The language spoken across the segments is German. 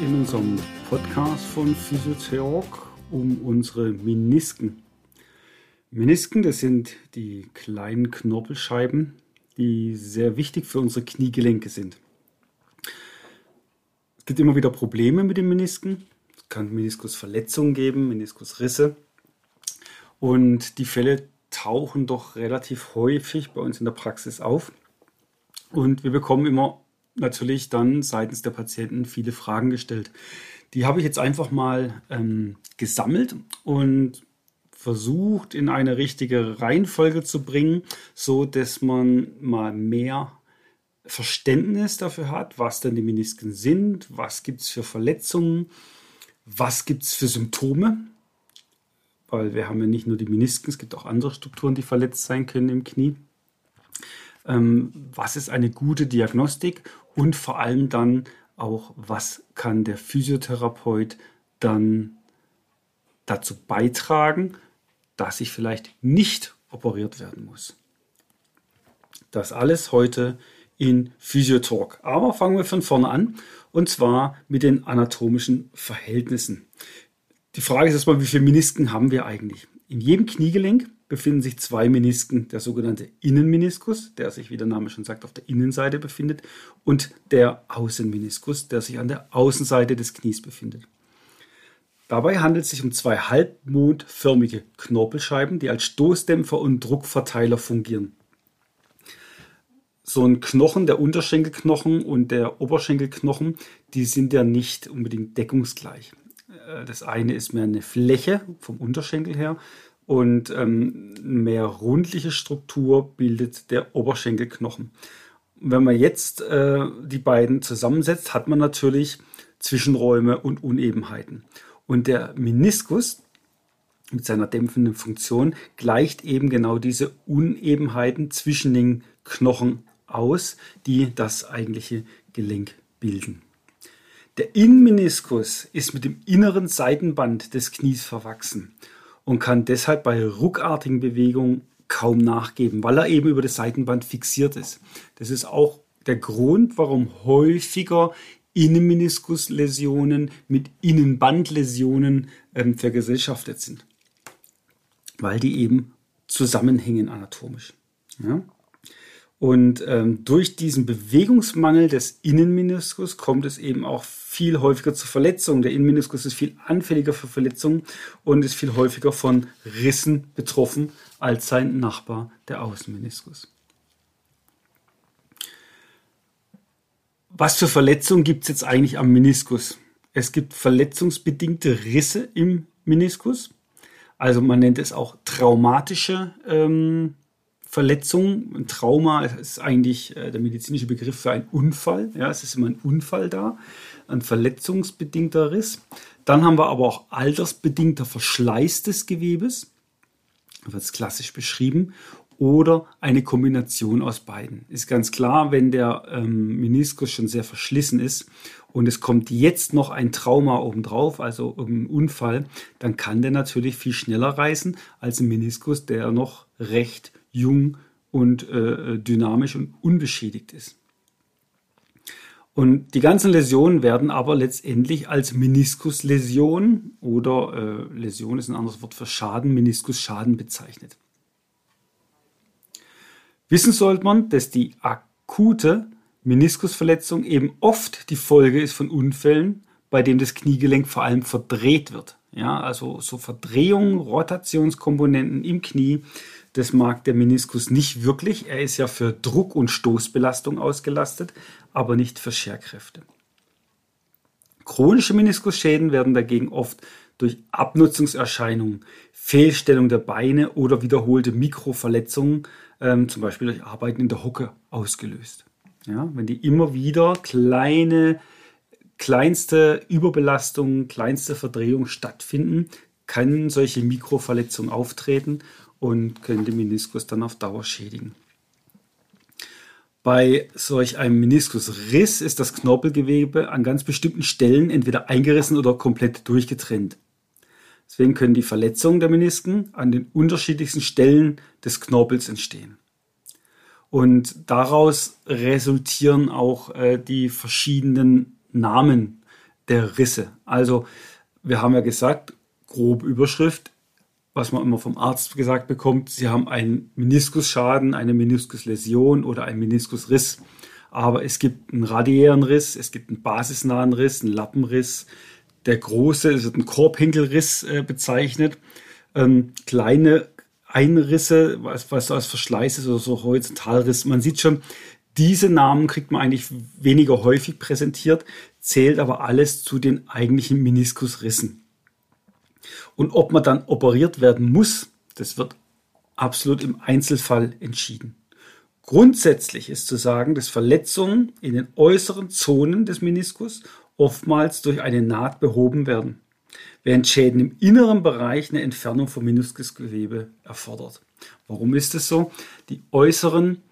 in unserem Podcast von Physiotalk um unsere Menisken. Menisken, das sind die kleinen Knorpelscheiben, die sehr wichtig für unsere Kniegelenke sind. Es gibt immer wieder Probleme mit den Menisken. Es kann Meniskusverletzungen geben, Meniskusrisse. Und die Fälle tauchen doch relativ häufig bei uns in der Praxis auf. Und wir bekommen immer natürlich dann seitens der Patienten viele Fragen gestellt. Die habe ich jetzt einfach mal ähm, gesammelt und versucht in eine richtige Reihenfolge zu bringen, so dass man mal mehr Verständnis dafür hat, was denn die Menisken sind, was gibt es für Verletzungen, was gibt es für Symptome, weil wir haben ja nicht nur die Menisken, es gibt auch andere Strukturen, die verletzt sein können im Knie. Ähm, was ist eine gute Diagnostik und vor allem dann auch, was kann der Physiotherapeut dann dazu beitragen, dass ich vielleicht nicht operiert werden muss. Das alles heute in Physiotalk. Aber fangen wir von vorne an und zwar mit den anatomischen Verhältnissen. Die Frage ist erstmal, wie viele Menisken haben wir eigentlich? In jedem Kniegelenk befinden sich zwei Menisken, der sogenannte Innenmeniskus, der sich, wie der Name schon sagt, auf der Innenseite befindet, und der Außenmeniskus, der sich an der Außenseite des Knies befindet. Dabei handelt es sich um zwei halbmondförmige Knorpelscheiben, die als Stoßdämpfer und Druckverteiler fungieren. So ein Knochen, der Unterschenkelknochen und der Oberschenkelknochen, die sind ja nicht unbedingt deckungsgleich. Äh, das eine ist mehr eine Fläche vom Unterschenkel her und ähm, mehr rundliche Struktur bildet der Oberschenkelknochen. Wenn man jetzt äh, die beiden zusammensetzt, hat man natürlich Zwischenräume und Unebenheiten. Und der Meniskus mit seiner dämpfenden Funktion gleicht eben genau diese Unebenheiten zwischen den Knochen aus, die das eigentliche Gelenk bilden. Der Innenmeniskus ist mit dem inneren Seitenband des Knies verwachsen und kann deshalb bei ruckartigen Bewegungen kaum nachgeben, weil er eben über das Seitenband fixiert ist. Das ist auch der Grund, warum häufiger Innenmeniskusläsionen mit Innenbandläsionen ähm, vergesellschaftet sind, weil die eben zusammenhängen anatomisch. Ja? Und ähm, durch diesen Bewegungsmangel des Innenmeniskus kommt es eben auch viel häufiger zu Verletzungen. Der Innenmeniskus ist viel anfälliger für Verletzungen und ist viel häufiger von Rissen betroffen als sein Nachbar, der Außenmeniskus. Was für Verletzungen gibt es jetzt eigentlich am Meniskus? Es gibt verletzungsbedingte Risse im Meniskus. Also man nennt es auch traumatische ähm, Verletzung, ein Trauma ist eigentlich äh, der medizinische Begriff für einen Unfall. Ja, es ist immer ein Unfall da, ein verletzungsbedingter Riss. Dann haben wir aber auch altersbedingter Verschleiß des Gewebes, wird es klassisch beschrieben, oder eine Kombination aus beiden. Ist ganz klar, wenn der ähm, Meniskus schon sehr verschlissen ist und es kommt jetzt noch ein Trauma obendrauf, also ein Unfall, dann kann der natürlich viel schneller reißen als ein Meniskus, der noch recht jung und äh, dynamisch und unbeschädigt ist. Und die ganzen Läsionen werden aber letztendlich als Meniskusläsion oder äh, Läsion ist ein anderes Wort für Schaden, Meniskusschaden bezeichnet. Wissen sollte man, dass die akute Meniskusverletzung eben oft die Folge ist von Unfällen, bei dem das Kniegelenk vor allem verdreht wird. Ja, also so Verdrehungen, Rotationskomponenten im Knie das mag der Meniskus nicht wirklich. Er ist ja für Druck- und Stoßbelastung ausgelastet, aber nicht für Scherkräfte. Chronische Meniskusschäden werden dagegen oft durch Abnutzungserscheinungen, Fehlstellung der Beine oder wiederholte Mikroverletzungen, ähm, zum Beispiel durch Arbeiten in der Hocke, ausgelöst. Ja, wenn die immer wieder kleine kleinste Überbelastung, kleinste Verdrehung stattfinden, kann solche Mikroverletzung auftreten und können den Meniskus dann auf Dauer schädigen. Bei solch einem Meniskusriss ist das Knorpelgewebe an ganz bestimmten Stellen entweder eingerissen oder komplett durchgetrennt. Deswegen können die Verletzungen der Menisken an den unterschiedlichsten Stellen des Knorpels entstehen. Und daraus resultieren auch äh, die verschiedenen Namen der Risse. Also wir haben ja gesagt, grobe Überschrift, was man immer vom Arzt gesagt bekommt, Sie haben einen Meniskusschaden, eine Meniskusläsion oder einen Meniskusriss. Aber es gibt einen radiären Riss, es gibt einen basisnahen Riss, einen Lappenriss. Der große, es wird ein Korbhinkelriss äh, bezeichnet. Ähm, kleine Einrisse, was, was als Verschleiß ist oder so Horizontalriss. Man sieht schon, diese Namen kriegt man eigentlich weniger häufig präsentiert, zählt aber alles zu den eigentlichen Meniskusrissen. Und ob man dann operiert werden muss, das wird absolut im Einzelfall entschieden. Grundsätzlich ist zu sagen, dass Verletzungen in den äußeren Zonen des Meniskus oftmals durch eine Naht behoben werden, während Schäden im inneren Bereich eine Entfernung vom Meniskusgewebe erfordert. Warum ist es so? Die äußeren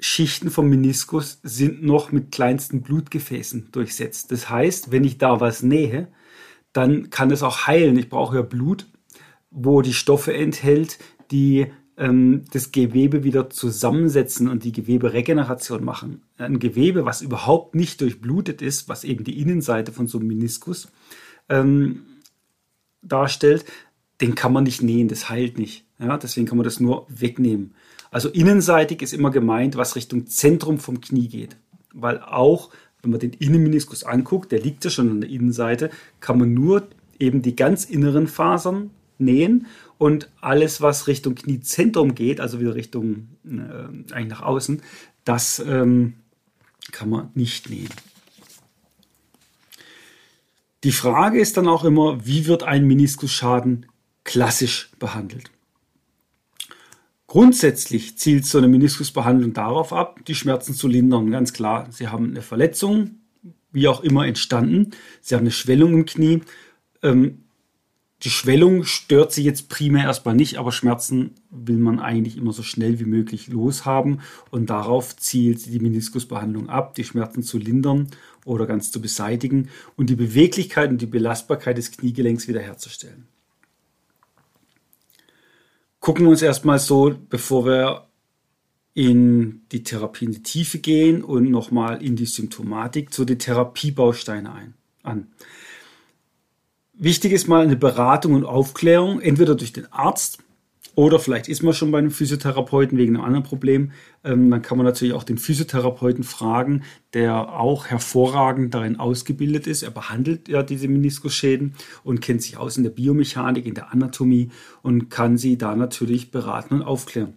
Schichten vom Meniskus sind noch mit kleinsten Blutgefäßen durchsetzt. Das heißt, wenn ich da was nähe, dann kann es auch heilen. Ich brauche ja Blut, wo die Stoffe enthält, die ähm, das Gewebe wieder zusammensetzen und die Geweberegeneration machen. Ein Gewebe, was überhaupt nicht durchblutet ist, was eben die Innenseite von so einem Meniskus ähm, darstellt, den kann man nicht nähen, das heilt nicht. Ja, deswegen kann man das nur wegnehmen. Also innenseitig ist immer gemeint, was Richtung Zentrum vom Knie geht. Weil auch wenn man den Innenmeniskus anguckt, der liegt ja schon an der Innenseite, kann man nur eben die ganz inneren Fasern nähen und alles, was Richtung Kniezentrum geht, also wieder Richtung äh, eigentlich nach außen, das ähm, kann man nicht nähen. Die Frage ist dann auch immer, wie wird ein Meniskusschaden klassisch behandelt? Grundsätzlich zielt so eine Meniskusbehandlung darauf ab, die Schmerzen zu lindern. Ganz klar, Sie haben eine Verletzung, wie auch immer entstanden. Sie haben eine Schwellung im Knie. Ähm, die Schwellung stört Sie jetzt primär erstmal nicht, aber Schmerzen will man eigentlich immer so schnell wie möglich loshaben. Und darauf zielt die Meniskusbehandlung ab, die Schmerzen zu lindern oder ganz zu beseitigen und die Beweglichkeit und die Belastbarkeit des Kniegelenks wiederherzustellen gucken wir uns erstmal so, bevor wir in die Therapie in die Tiefe gehen und nochmal in die Symptomatik, so die Therapiebausteine ein, an. Wichtig ist mal eine Beratung und Aufklärung, entweder durch den Arzt oder vielleicht ist man schon bei einem Physiotherapeuten wegen einem anderen Problem. Ähm, dann kann man natürlich auch den Physiotherapeuten fragen, der auch hervorragend darin ausgebildet ist. Er behandelt ja diese Meniskusschäden und kennt sich aus in der Biomechanik, in der Anatomie und kann sie da natürlich beraten und aufklären.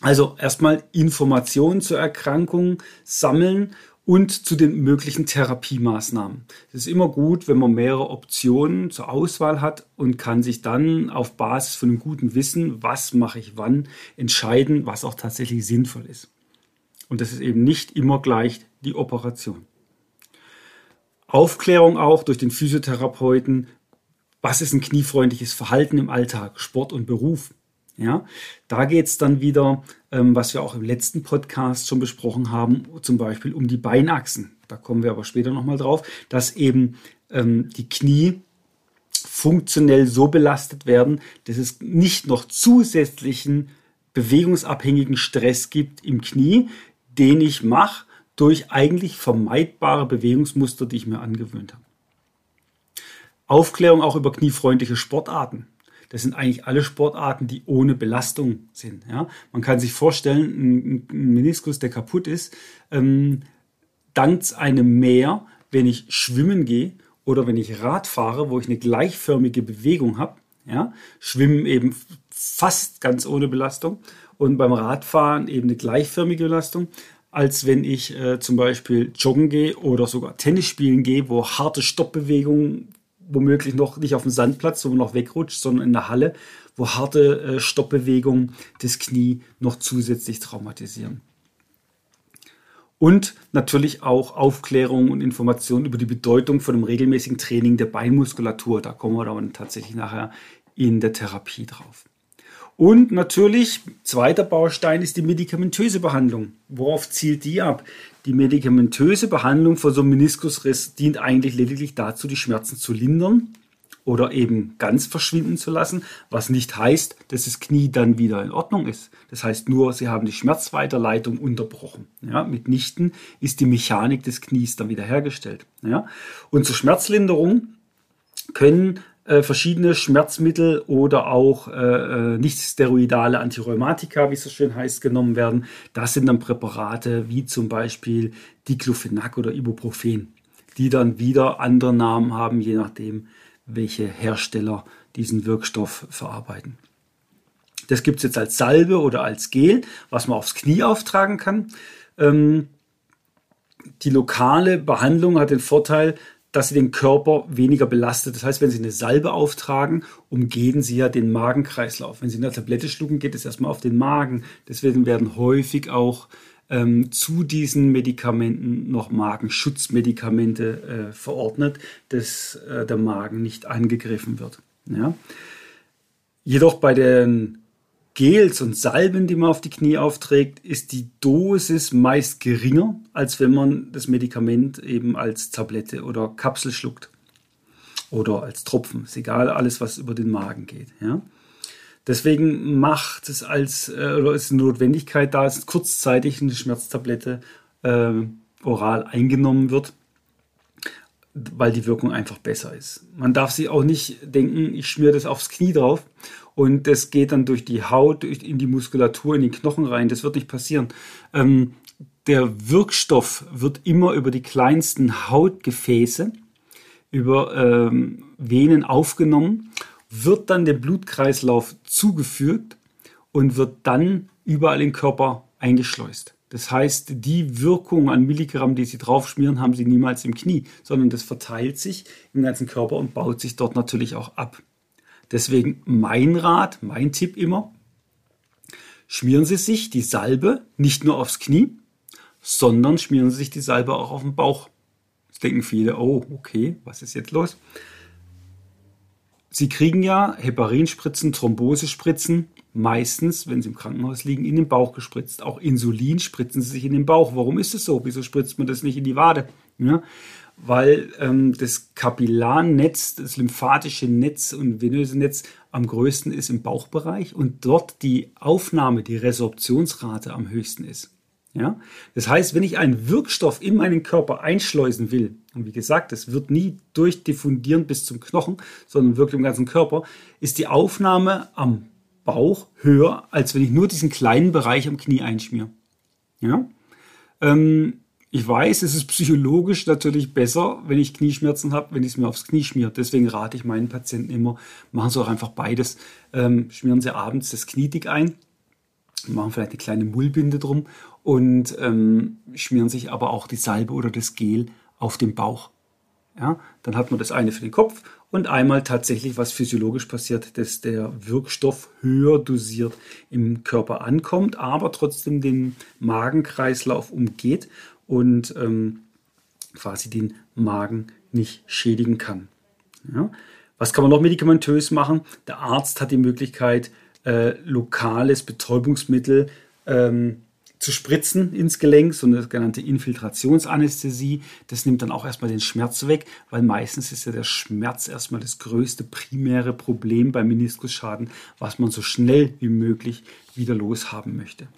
Also erstmal Informationen zur Erkrankung sammeln und zu den möglichen Therapiemaßnahmen. Es ist immer gut, wenn man mehrere Optionen zur Auswahl hat und kann sich dann auf Basis von einem guten Wissen, was mache ich wann, entscheiden, was auch tatsächlich sinnvoll ist. Und das ist eben nicht immer gleich die Operation. Aufklärung auch durch den Physiotherapeuten, was ist ein kniefreundliches Verhalten im Alltag, Sport und Beruf. Ja, da geht es dann wieder, ähm, was wir auch im letzten Podcast schon besprochen haben, zum Beispiel um die Beinachsen. Da kommen wir aber später nochmal drauf, dass eben ähm, die Knie funktionell so belastet werden, dass es nicht noch zusätzlichen bewegungsabhängigen Stress gibt im Knie, den ich mache durch eigentlich vermeidbare Bewegungsmuster, die ich mir angewöhnt habe. Aufklärung auch über kniefreundliche Sportarten. Das sind eigentlich alle Sportarten, die ohne Belastung sind. Ja? Man kann sich vorstellen, ein, ein Meniskus, der kaputt ist, ähm, dankt einem mehr, wenn ich schwimmen gehe oder wenn ich Rad fahre, wo ich eine gleichförmige Bewegung habe. Ja? Schwimmen eben fast ganz ohne Belastung und beim Radfahren eben eine gleichförmige Belastung als wenn ich äh, zum Beispiel joggen gehe oder sogar Tennis spielen gehe, wo harte Stoppbewegungen womöglich noch nicht auf dem Sandplatz, wo man noch wegrutscht, sondern in der Halle, wo harte äh, Stoppbewegungen das Knie noch zusätzlich traumatisieren. Und natürlich auch Aufklärung und Information über die Bedeutung von einem regelmäßigen Training der Beinmuskulatur. Da kommen wir dann tatsächlich nachher in der Therapie drauf. Und natürlich, zweiter Baustein ist die medikamentöse Behandlung. Worauf zielt die ab? Die medikamentöse Behandlung von so einem Meniskusriss dient eigentlich lediglich dazu, die Schmerzen zu lindern oder eben ganz verschwinden zu lassen, was nicht heißt, dass das Knie dann wieder in Ordnung ist. Das heißt nur, Sie haben die Schmerzweiterleitung unterbrochen. Ja, mitnichten ist die Mechanik des Knies dann wiederhergestellt. Ja, und zur Schmerzlinderung können äh, verschiedene Schmerzmittel oder auch äh, äh, nicht steroidale Antirheumatika, wie es so schön heißt, genommen werden. Das sind dann Präparate wie zum Beispiel Diclofenac oder Ibuprofen, die dann wieder andere Namen haben, je nachdem, welche Hersteller diesen Wirkstoff verarbeiten. Das gibt es jetzt als Salbe oder als Gel, was man aufs Knie auftragen kann. Ähm, die lokale Behandlung hat den Vorteil, dass sie den Körper weniger belastet. Das heißt, wenn Sie eine Salbe auftragen, umgehen Sie ja den Magenkreislauf. Wenn Sie eine Tablette schlucken, geht es erstmal auf den Magen. Deswegen werden häufig auch ähm, zu diesen Medikamenten noch Magenschutzmedikamente äh, verordnet, dass äh, der Magen nicht angegriffen wird. Ja? Jedoch bei den Gels und Salben, die man auf die Knie aufträgt, ist die Dosis meist geringer, als wenn man das Medikament eben als Tablette oder Kapsel schluckt. Oder als Tropfen. Ist egal, alles, was über den Magen geht. Ja? Deswegen macht es als, äh, oder ist eine Notwendigkeit da, dass kurzzeitig eine Schmerztablette äh, oral eingenommen wird, weil die Wirkung einfach besser ist. Man darf sich auch nicht denken, ich schmiere das aufs Knie drauf und das geht dann durch die Haut, in die Muskulatur, in den Knochen rein. Das wird nicht passieren. Ähm, der Wirkstoff wird immer über die kleinsten Hautgefäße, über ähm, Venen aufgenommen, wird dann dem Blutkreislauf zugefügt und wird dann überall im Körper eingeschleust. Das heißt, die Wirkung an Milligramm, die Sie draufschmieren, haben Sie niemals im Knie, sondern das verteilt sich im ganzen Körper und baut sich dort natürlich auch ab. Deswegen mein Rat, mein Tipp immer, schmieren Sie sich die Salbe nicht nur aufs Knie, sondern schmieren Sie sich die Salbe auch auf den Bauch. Jetzt denken viele, oh, okay, was ist jetzt los? Sie kriegen ja Heparinspritzen, Thrombosespritzen, meistens, wenn Sie im Krankenhaus liegen, in den Bauch gespritzt. Auch Insulin spritzen Sie sich in den Bauch. Warum ist es so? Wieso spritzt man das nicht in die Wade? Ja? weil ähm, das Kapillarnetz, das lymphatische Netz und venöse Netz am größten ist im Bauchbereich und dort die Aufnahme, die Resorptionsrate am höchsten ist. Ja? Das heißt, wenn ich einen Wirkstoff in meinen Körper einschleusen will, und wie gesagt, es wird nie durchdiffundieren bis zum Knochen, sondern wirkt im ganzen Körper, ist die Aufnahme am Bauch höher, als wenn ich nur diesen kleinen Bereich am Knie einschmiere. Ja? Ähm, ich weiß, es ist psychologisch natürlich besser, wenn ich Knieschmerzen habe, wenn ich es mir aufs Knie schmiere. Deswegen rate ich meinen Patienten immer, machen Sie auch einfach beides. Ähm, schmieren Sie abends das Knie dick ein, machen vielleicht eine kleine Mullbinde drum und ähm, schmieren sich aber auch die Salbe oder das Gel auf den Bauch. Ja, dann hat man das eine für den Kopf und einmal tatsächlich, was physiologisch passiert, dass der Wirkstoff höher dosiert im Körper ankommt, aber trotzdem den Magenkreislauf umgeht und ähm, quasi den Magen nicht schädigen kann. Ja? Was kann man noch medikamentös machen? Der Arzt hat die Möglichkeit, äh, lokales Betäubungsmittel ähm, zu spritzen ins Gelenk, so eine sogenannte Infiltrationsanästhesie. Das nimmt dann auch erstmal den Schmerz weg, weil meistens ist ja der Schmerz erstmal das größte primäre Problem beim Meniskusschaden, was man so schnell wie möglich wieder loshaben möchte.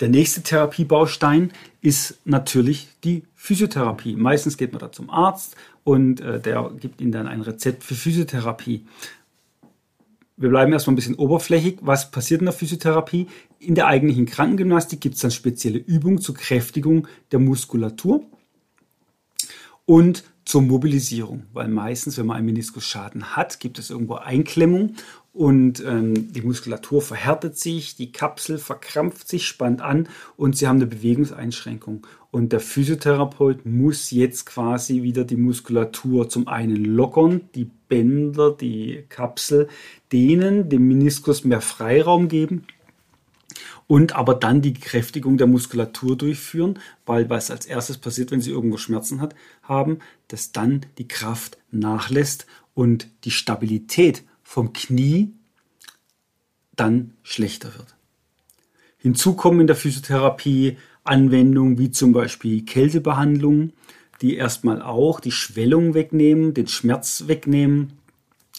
Der nächste Therapiebaustein ist natürlich die Physiotherapie. Meistens geht man da zum Arzt und äh, der gibt Ihnen dann ein Rezept für Physiotherapie. Wir bleiben erstmal ein bisschen oberflächig. Was passiert in der Physiotherapie? In der eigentlichen Krankengymnastik gibt es dann spezielle Übungen zur Kräftigung der Muskulatur und zur Mobilisierung, weil meistens, wenn man einen Meniskusschaden hat, gibt es irgendwo Einklemmung und ähm, die Muskulatur verhärtet sich, die Kapsel verkrampft sich, spannt an und sie haben eine Bewegungseinschränkung. Und der Physiotherapeut muss jetzt quasi wieder die Muskulatur zum einen lockern, die Bänder, die Kapsel dehnen, dem Meniskus mehr Freiraum geben und aber dann die Kräftigung der Muskulatur durchführen, weil was als erstes passiert, wenn Sie irgendwo Schmerzen hat, haben, dass dann die Kraft nachlässt und die Stabilität vom Knie dann schlechter wird. Hinzu kommen in der Physiotherapie Anwendungen wie zum Beispiel Kältebehandlungen, die erstmal auch die Schwellung wegnehmen, den Schmerz wegnehmen,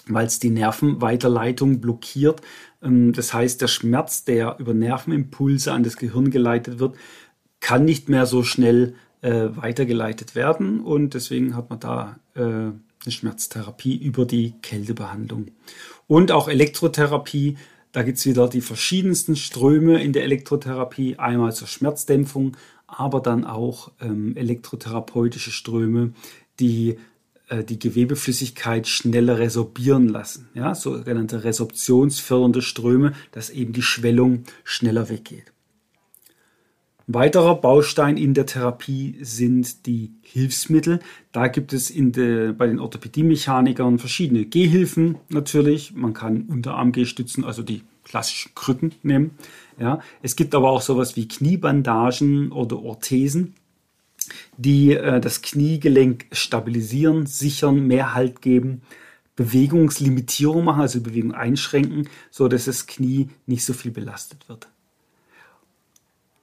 weil es die Nervenweiterleitung blockiert. Ähm, das heißt, der Schmerz, der über Nervenimpulse an das Gehirn geleitet wird, kann nicht mehr so schnell äh, weitergeleitet werden und deswegen hat man da äh, eine Schmerztherapie über die Kältebehandlung. Und auch Elektrotherapie, da gibt es wieder die verschiedensten Ströme in der Elektrotherapie, einmal zur Schmerzdämpfung, aber dann auch ähm, elektrotherapeutische Ströme, die äh, die Gewebeflüssigkeit schneller resorbieren lassen. Ja, sogenannte resorptionsfördernde Ströme, dass eben die Schwellung schneller weggeht. Weiterer Baustein in der Therapie sind die Hilfsmittel. Da gibt es in de, bei den Orthopädie-Mechanikern verschiedene Gehhilfen natürlich. Man kann Unterarm-Gehstützen, also die klassischen Krücken nehmen. Ja, es gibt aber auch sowas wie Kniebandagen oder Orthesen, die äh, das Kniegelenk stabilisieren, sichern, mehr Halt geben, Bewegungslimitierung machen, also Bewegung einschränken, so dass das Knie nicht so viel belastet wird.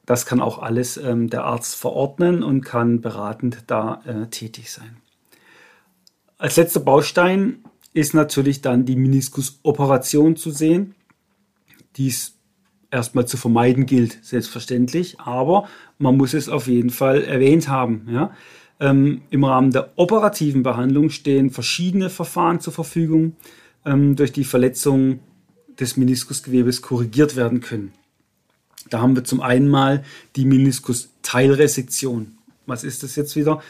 Das kann auch alles ähm, der Arzt verordnen und kann beratend da äh, tätig sein. Als letzter Baustein ist natürlich dann die Meniskusoperation zu sehen. Dies erstmal zu vermeiden gilt, selbstverständlich, aber man muss es auf jeden Fall erwähnt haben. Ja? Ähm, Im Rahmen der operativen Behandlung stehen verschiedene Verfahren zur Verfügung, ähm, durch die Verletzungen des Meniskusgewebes korrigiert werden können. Da haben wir zum einen mal die Meniskus-Teilresektion. Was ist das jetzt wieder?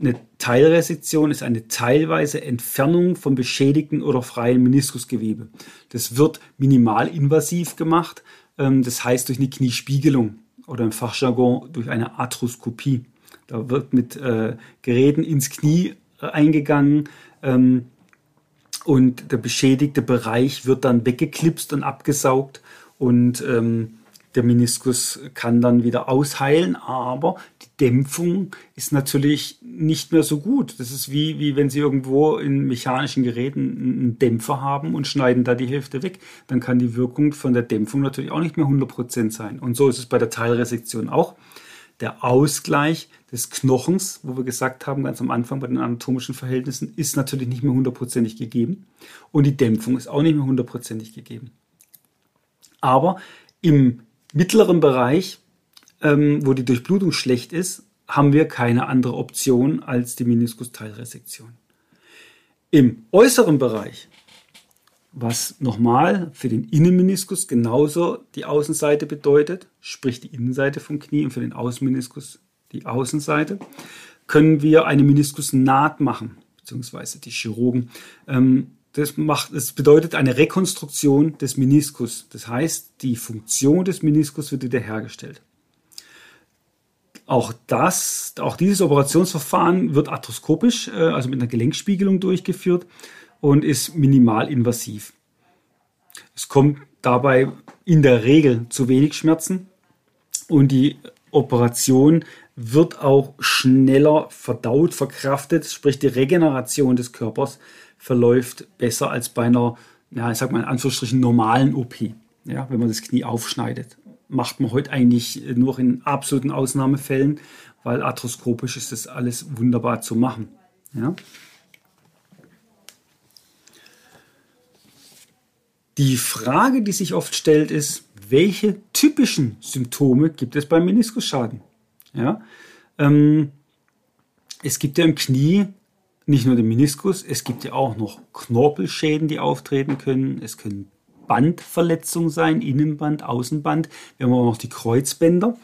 Eine Teilresektion ist eine teilweise Entfernung vom beschädigten oder freien Meniskusgewebe. Das wird minimalinvasiv gemacht, ähm, das heißt durch eine Kniespiegelung oder im Fachjargon durch eine Arthroskopie. Da wird mit äh, Geräten ins Knie äh, eingegangen ähm, und der beschädigte Bereich wird dann weggeklipst und abgesaugt und ähm, der Meniskus kann dann wieder ausheilen, aber die Dämpfung ist natürlich nicht mehr so gut. Das ist wie, wie wenn Sie irgendwo in mechanischen Geräten einen Dämpfer haben und schneiden da die Hälfte weg. Dann kann die Wirkung von der Dämpfung natürlich auch nicht mehr 100% sein. Und so ist es bei der Teilresektion auch. Der Ausgleich des Knochens, wo wir gesagt haben, ganz am Anfang bei den anatomischen Verhältnissen, ist natürlich nicht mehr hundertprozentig gegeben. Und die Dämpfung ist auch nicht mehr hundertprozentig gegeben. Aber im mittleren Bereich, ähm, wo die Durchblutung schlecht ist, haben wir keine andere Option als die Meniskusteilresektion. Im äußeren Bereich, was nochmal für den Innenmeniskus genauso die Außenseite bedeutet, sprich die Innenseite vom Knie und für den Außenmeniskus die Außenseite, können wir eine Meniskusnaht machen, beziehungsweise die Chirurgen ähm, das, macht, das bedeutet eine Rekonstruktion des Meniskus. Das heißt, die Funktion des Meniskus wird wiederhergestellt. Auch das, auch dieses Operationsverfahren wird arthroskopisch, äh, also mit einer Gelenkspiegelung durchgeführt und ist minimalinvasiv. Es kommt dabei in der Regel zu wenig Schmerzen und die Operation wird auch schneller verdaut, verkraftet, sprich die Regeneration des Körpers verläuft besser als bei einer, ja, ich sag mal in Anführungsstrichen normalen OP. Ja, wenn man das Knie aufschneidet. Macht man heute eigentlich nur in absoluten Ausnahmefällen, weil arthroskopisch ist das alles wunderbar zu machen. Ja. Die Frage, die sich oft stellt, ist, welche typischen Symptome gibt es beim Meniskusschaden? Ja, ähm, es gibt ja im Knie nicht nur den Meniskus, es gibt ja auch noch Knorpelschäden, die auftreten können. Es können Bandverletzungen sein, Innenband, Außenband. Wir haben auch noch die Kreuzbänder.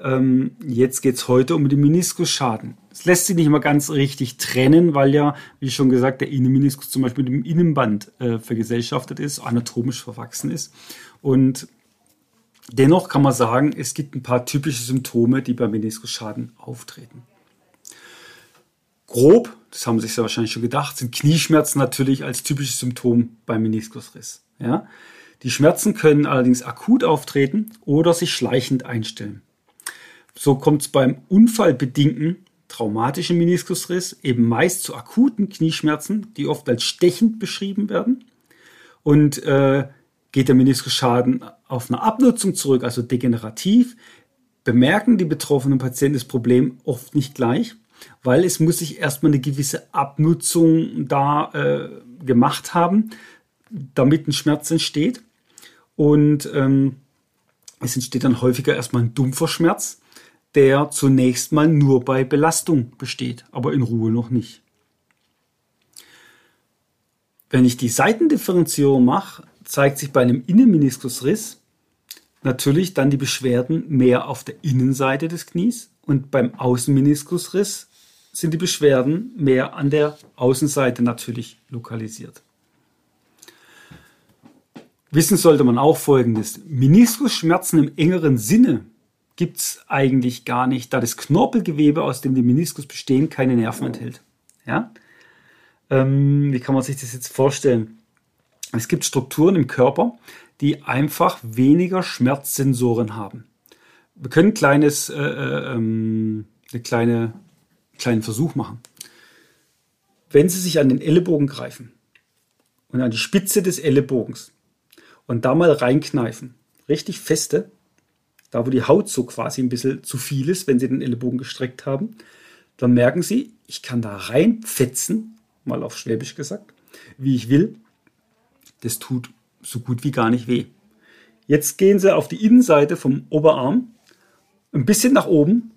Ähm, jetzt geht es heute um den Meniskusschaden. Es lässt sich nicht mal ganz richtig trennen, weil ja, wie schon gesagt, der Innenmeniskus zum Beispiel mit dem Innenband äh, vergesellschaftet ist, anatomisch verwachsen ist. Und dennoch kann man sagen, es gibt ein paar typische Symptome, die beim Meniskusschaden auftreten. Grob, das haben Sie sich ja wahrscheinlich schon gedacht, sind Knieschmerzen natürlich als typisches Symptom beim Meniskusriss. Ja? Die Schmerzen können allerdings akut auftreten oder sich schleichend einstellen. So kommt es beim unfallbedingten traumatischen Meniskusriss eben meist zu akuten Knieschmerzen, die oft als stechend beschrieben werden. Und äh, geht der Meniskusschaden auf eine Abnutzung zurück, also degenerativ, bemerken die betroffenen Patienten das Problem oft nicht gleich, weil es muss sich erstmal eine gewisse Abnutzung da äh, gemacht haben, damit ein Schmerz entsteht. Und ähm, es entsteht dann häufiger erstmal ein dumpfer Schmerz, der zunächst mal nur bei Belastung besteht, aber in Ruhe noch nicht. Wenn ich die Seitendifferenzierung mache, zeigt sich bei einem Innenmeniskusriss natürlich dann die Beschwerden mehr auf der Innenseite des Knies und beim Außenmeniskusriss sind die Beschwerden mehr an der Außenseite natürlich lokalisiert. Wissen sollte man auch Folgendes. Meniskusschmerzen im engeren Sinne gibt es eigentlich gar nicht, da das Knorpelgewebe, aus dem der Meniskus besteht, keine Nerven enthält. Ja? Ähm, wie kann man sich das jetzt vorstellen? Es gibt Strukturen im Körper, die einfach weniger Schmerzsensoren haben. Wir können ein kleines, äh, äh, ähm, eine kleine, kleinen Versuch machen. Wenn Sie sich an den Ellenbogen greifen und an die Spitze des Ellenbogens und da mal reinkneifen, richtig feste, da wo die Haut so quasi ein bisschen zu viel ist, wenn Sie den Ellenbogen gestreckt haben, dann merken Sie, ich kann da reinfetzen, mal auf Schwäbisch gesagt, wie ich will. Das tut so gut wie gar nicht weh. Jetzt gehen Sie auf die Innenseite vom Oberarm, ein bisschen nach oben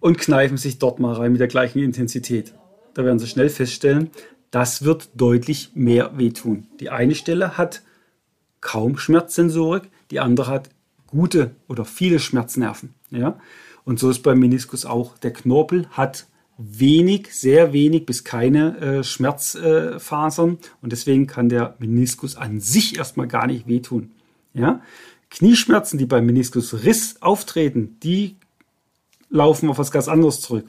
und kneifen sich dort mal rein mit der gleichen Intensität. Da werden Sie schnell feststellen, das wird deutlich mehr wehtun. Die eine Stelle hat kaum Schmerzsensorik, die andere hat gute oder viele Schmerznerven. Ja? Und so ist beim Meniskus auch. Der Knorpel hat wenig, sehr wenig bis keine äh, Schmerzfasern äh, und deswegen kann der Meniskus an sich erstmal gar nicht wehtun. Ja? Knieschmerzen, die beim Meniskusriss auftreten, die laufen auf was ganz anderes zurück.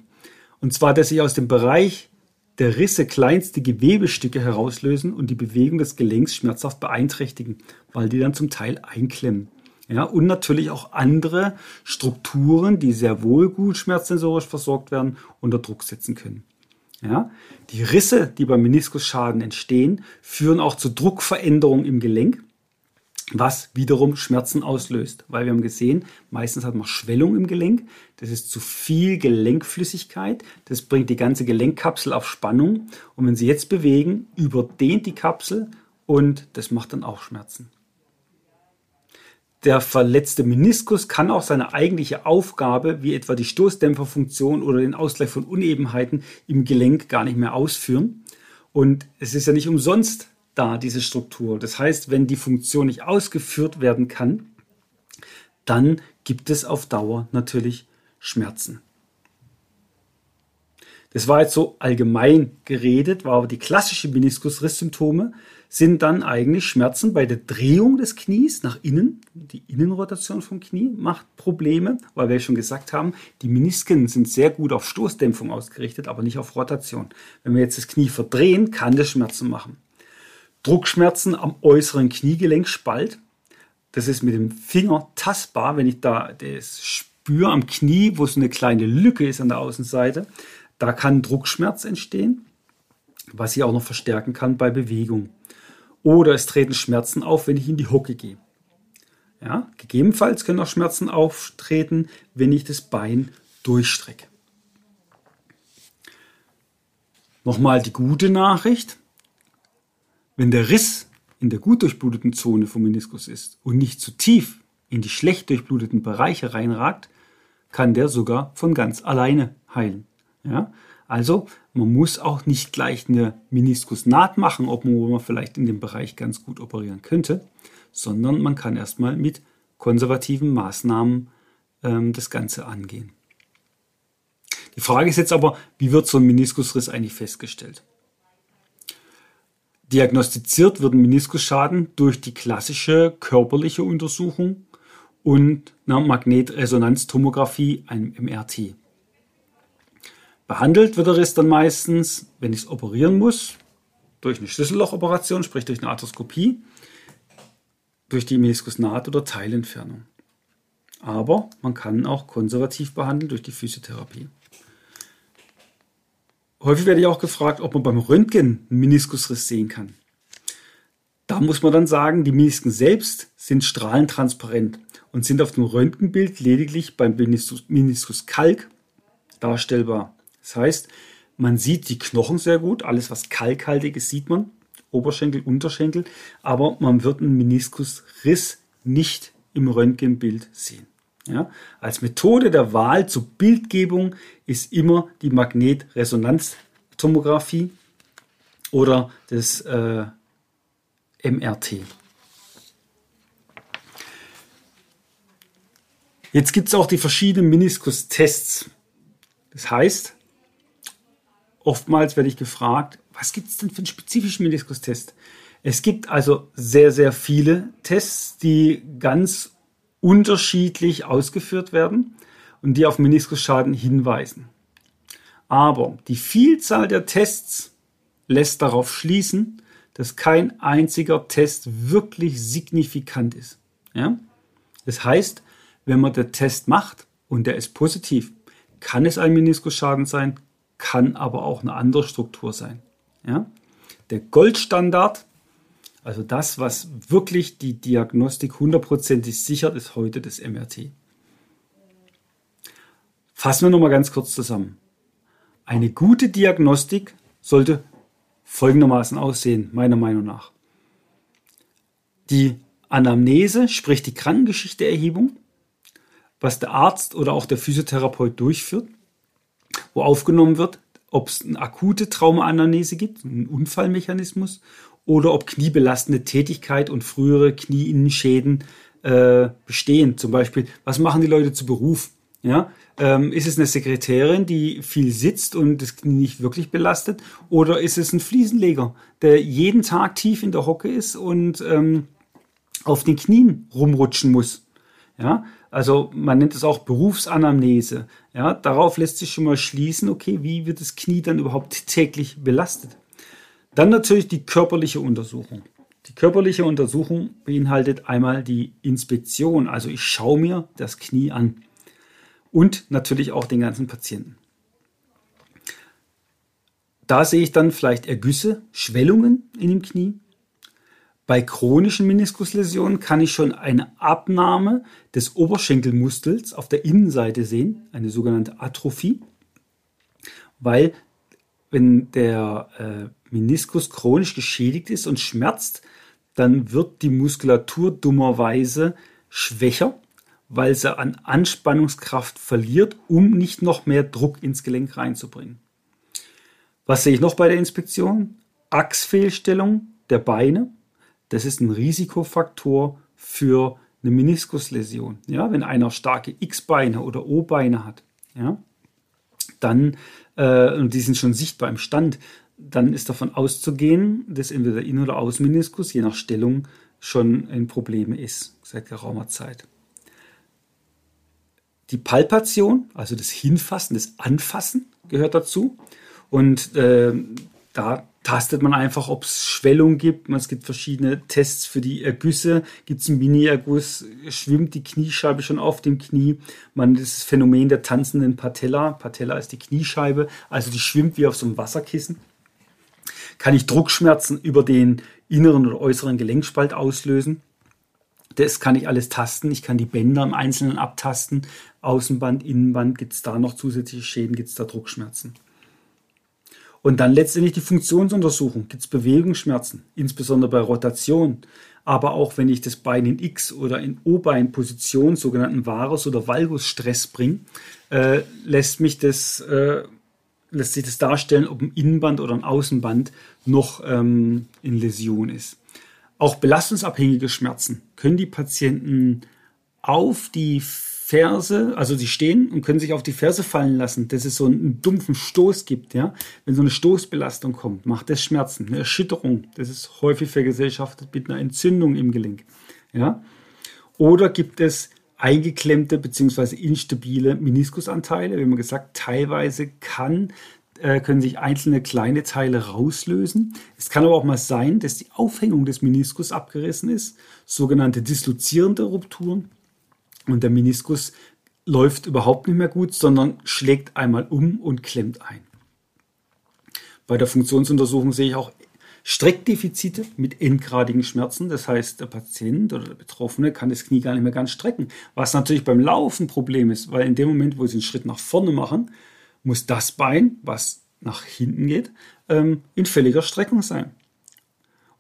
Und zwar, dass sich aus dem Bereich der Risse kleinste Gewebestücke herauslösen und die Bewegung des Gelenks schmerzhaft beeinträchtigen, weil die dann zum Teil einklemmen. Ja, und natürlich auch andere Strukturen, die sehr wohl gut schmerzsensorisch versorgt werden, unter Druck setzen können. Ja, die Risse, die beim Meniskusschaden entstehen, führen auch zu Druckveränderungen im Gelenk, was wiederum Schmerzen auslöst. Weil wir haben gesehen, meistens hat man Schwellung im Gelenk. Das ist zu viel Gelenkflüssigkeit. Das bringt die ganze Gelenkkapsel auf Spannung. Und wenn Sie jetzt bewegen, überdehnt die Kapsel und das macht dann auch Schmerzen der verletzte Meniskus kann auch seine eigentliche Aufgabe, wie etwa die Stoßdämpferfunktion oder den Ausgleich von Unebenheiten im Gelenk gar nicht mehr ausführen. Und es ist ja nicht umsonst da, diese Struktur. Das heißt, wenn die Funktion nicht ausgeführt werden kann, dann gibt es auf Dauer natürlich Schmerzen. Das war jetzt so allgemein geredet, war aber die klassische Meniskusrisssymptome sind dann eigentlich Schmerzen bei der Drehung des Knies nach innen. Die Innenrotation vom Knie macht Probleme, weil wir schon gesagt haben, die Menisken sind sehr gut auf Stoßdämpfung ausgerichtet, aber nicht auf Rotation. Wenn wir jetzt das Knie verdrehen, kann das Schmerzen machen. Druckschmerzen am äußeren Kniegelenksspalt. Das ist mit dem Finger tastbar, wenn ich da das spüre am Knie, wo so eine kleine Lücke ist an der Außenseite. Da kann Druckschmerz entstehen, was ich auch noch verstärken kann bei Bewegung. Oder es treten Schmerzen auf, wenn ich in die Hocke gehe. Ja, gegebenenfalls können auch Schmerzen auftreten, wenn ich das Bein durchstrecke. Nochmal die gute Nachricht. Wenn der Riss in der gut durchbluteten Zone vom Meniskus ist und nicht zu tief in die schlecht durchbluteten Bereiche reinragt, kann der sogar von ganz alleine heilen. Ja? Also man muss auch nicht gleich eine Meniskusnaht machen, obwohl man vielleicht in dem Bereich ganz gut operieren könnte, sondern man kann erstmal mit konservativen Maßnahmen ähm, das Ganze angehen. Die Frage ist jetzt aber, wie wird so ein Meniskusriss eigentlich festgestellt? Diagnostiziert wird ein Meniskusschaden durch die klassische körperliche Untersuchung und einer Magnetresonanztomographie, einem MRT. Behandelt wird der Riss dann meistens, wenn ich es operieren muss, durch eine Schlüssellochoperation, sprich durch eine Arthroskopie. durch die Meniskusnaht- oder Teilentfernung. Aber man kann auch konservativ behandeln durch die Physiotherapie. Häufig werde ich auch gefragt, ob man beim Röntgen einen Meniskusriss sehen kann. Da muss man dann sagen, die Menisken selbst sind strahlentransparent und sind auf dem Röntgenbild lediglich beim Meniskus Kalk darstellbar. Das heißt, man sieht die Knochen sehr gut, alles was kalkhaltig ist, sieht man, Oberschenkel, Unterschenkel, aber man wird einen Meniskusriss nicht im Röntgenbild sehen. Ja? Als Methode der Wahl zur Bildgebung ist immer die Magnetresonanztomographie oder das äh, MRT. Jetzt gibt es auch die verschiedenen Meniskus-Tests. Das heißt, oftmals werde ich gefragt, was gibt es denn für einen spezifischen Meniskus-Test? Es gibt also sehr, sehr viele Tests, die ganz unterschiedlich ausgeführt werden und die auf Meniskusschaden hinweisen. Aber die Vielzahl der Tests lässt darauf schließen, dass kein einziger Test wirklich signifikant ist. Ja? Das heißt, wenn man den Test macht und der ist positiv, kann es ein Meniskusschaden sein, kann aber auch eine andere Struktur sein. Ja? Der Goldstandard also das, was wirklich die Diagnostik hundertprozentig sichert, ist heute das MRT. Fassen wir nochmal ganz kurz zusammen. Eine gute Diagnostik sollte folgendermaßen aussehen, meiner Meinung nach. Die Anamnese, sprich die Krankengeschichteerhebung, was der Arzt oder auch der Physiotherapeut durchführt, wo aufgenommen wird, ob es eine akute Traumaanamnese gibt, einen Unfallmechanismus oder ob kniebelastende Tätigkeit und frühere Knieinnenschäden äh, bestehen. Zum Beispiel, was machen die Leute zu Beruf? Ja, ähm, ist es eine Sekretärin, die viel sitzt und das Knie nicht wirklich belastet? Oder ist es ein Fliesenleger, der jeden Tag tief in der Hocke ist und ähm, auf den Knien rumrutschen muss? Ja, also man nennt es auch Berufsanamnese. Ja, darauf lässt sich schon mal schließen, okay, wie wird das Knie dann überhaupt täglich belastet? Dann natürlich die körperliche Untersuchung. Die körperliche Untersuchung beinhaltet einmal die Inspektion, also ich schaue mir das Knie an und natürlich auch den ganzen Patienten. Da sehe ich dann vielleicht Ergüsse, Schwellungen in dem Knie. Bei chronischen Meniskusläsionen kann ich schon eine Abnahme des Oberschenkelmuskels auf der Innenseite sehen, eine sogenannte Atrophie, weil wenn der äh, Meniskus chronisch geschädigt ist und schmerzt, dann wird die Muskulatur dummerweise schwächer, weil sie an Anspannungskraft verliert, um nicht noch mehr Druck ins Gelenk reinzubringen. Was sehe ich noch bei der Inspektion? Achsfehlstellung der Beine. Das ist ein Risikofaktor für eine Meniskusläsion. Ja, wenn einer starke X-Beine oder O-Beine hat, ja, dann, äh, und die sind schon sichtbar im Stand, dann ist davon auszugehen, dass entweder In- oder Außenmeniskus, je nach Stellung, schon ein Problem ist seit geraumer Zeit. Die Palpation, also das Hinfassen, das Anfassen gehört dazu. Und äh, da tastet man einfach, ob es Schwellung gibt. Es gibt verschiedene Tests für die Ergüsse. Gibt es einen Mini-Erguss, schwimmt die Kniescheibe schon auf dem Knie. Man das Phänomen der tanzenden Patella. Patella ist die Kniescheibe, also die schwimmt wie auf so einem Wasserkissen. Kann ich Druckschmerzen über den inneren oder äußeren Gelenkspalt auslösen? Das kann ich alles tasten. Ich kann die Bänder im Einzelnen abtasten. Außenband, Innenband, gibt es da noch zusätzliche Schäden, gibt es da Druckschmerzen. Und dann letztendlich die Funktionsuntersuchung. Gibt es Bewegungsschmerzen, insbesondere bei Rotation, aber auch wenn ich das Bein in X- oder in O-Bein-Position, sogenannten Varus- oder Valgus-Stress bringe, äh, lässt mich das äh, lässt sich das darstellen, ob ein Innenband oder ein Außenband noch ähm, in Läsion ist. Auch belastungsabhängige Schmerzen können die Patienten auf die Ferse, also sie stehen und können sich auf die Ferse fallen lassen, dass es so einen dumpfen Stoß gibt, ja. Wenn so eine Stoßbelastung kommt, macht das Schmerzen, eine Erschütterung. Das ist häufig vergesellschaftet mit einer Entzündung im Gelenk, ja. Oder gibt es eingeklemmte bzw. instabile Meniskusanteile. Wie man gesagt, teilweise kann äh, können sich einzelne kleine Teile rauslösen. Es kann aber auch mal sein, dass die Aufhängung des Meniskus abgerissen ist, sogenannte dislozierende Rupturen. Und der Meniskus läuft überhaupt nicht mehr gut, sondern schlägt einmal um und klemmt ein. Bei der Funktionsuntersuchung sehe ich auch Streckdefizite mit endgradigen Schmerzen. Das heißt, der Patient oder der Betroffene kann das Knie gar nicht mehr ganz strecken. Was natürlich beim Laufen ein Problem ist, weil in dem Moment, wo sie einen Schritt nach vorne machen, muss das Bein, was nach hinten geht, ähm, in völliger Streckung sein.